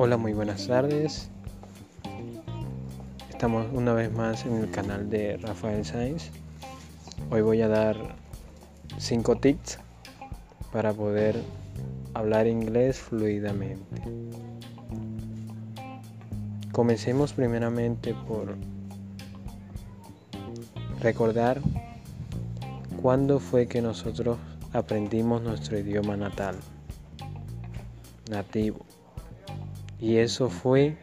Hola, muy buenas tardes. Estamos una vez más en el canal de Rafael Sainz. Hoy voy a dar 5 tips para poder hablar inglés fluidamente. Comencemos primeramente por recordar cuándo fue que nosotros aprendimos nuestro idioma natal, nativo. Y eso fue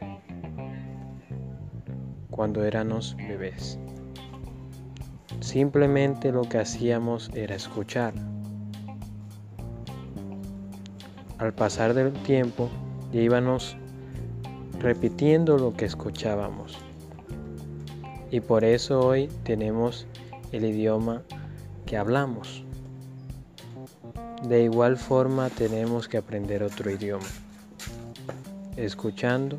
cuando éramos bebés. Simplemente lo que hacíamos era escuchar. Al pasar del tiempo, íbamos repitiendo lo que escuchábamos. Y por eso hoy tenemos el idioma que hablamos. De igual forma tenemos que aprender otro idioma, escuchando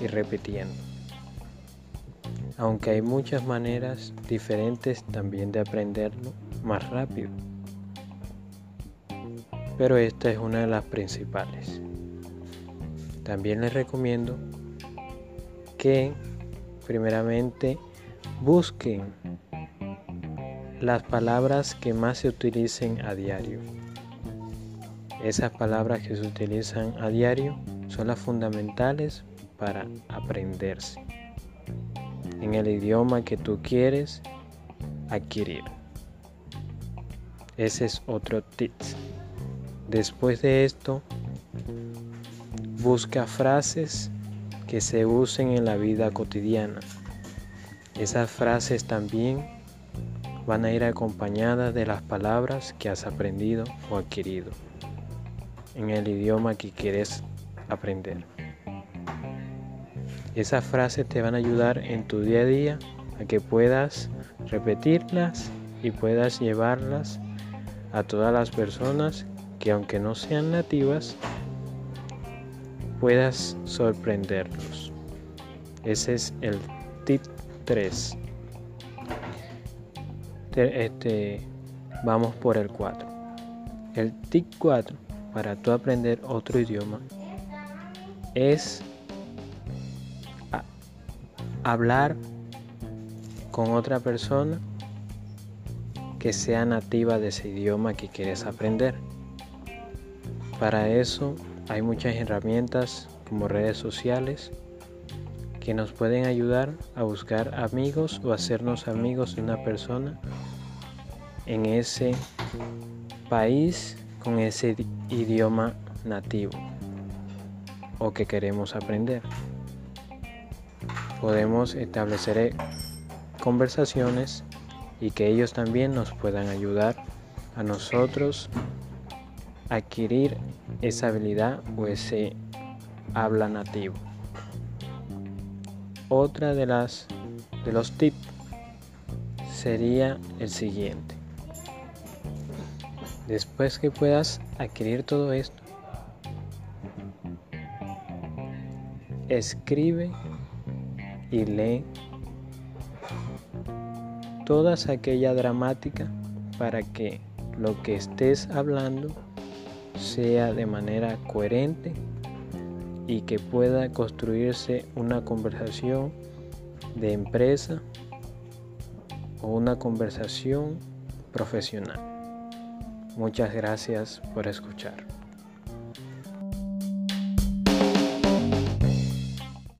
y repitiendo. Aunque hay muchas maneras diferentes también de aprenderlo más rápido. Pero esta es una de las principales. También les recomiendo que primeramente busquen las palabras que más se utilicen a diario. Esas palabras que se utilizan a diario son las fundamentales para aprenderse en el idioma que tú quieres adquirir. Ese es otro tip. Después de esto, busca frases que se usen en la vida cotidiana. Esas frases también van a ir acompañadas de las palabras que has aprendido o adquirido en el idioma que quieres aprender. Esas frases te van a ayudar en tu día a día a que puedas repetirlas y puedas llevarlas a todas las personas que aunque no sean nativas, puedas sorprenderlos. Ese es el tip 3 este, vamos por el 4. El tip 4 para tú aprender otro idioma es hablar con otra persona que sea nativa de ese idioma que quieres aprender. Para eso hay muchas herramientas como redes sociales que nos pueden ayudar a buscar amigos o hacernos amigos de una persona en ese país con ese idioma nativo o que queremos aprender. Podemos establecer eh, conversaciones y que ellos también nos puedan ayudar a nosotros a adquirir esa habilidad o ese habla nativo. Otra de las de los tips sería el siguiente. Después que puedas adquirir todo esto, escribe y lee todas aquella dramática para que lo que estés hablando sea de manera coherente y que pueda construirse una conversación de empresa o una conversación profesional. Muchas gracias por escuchar.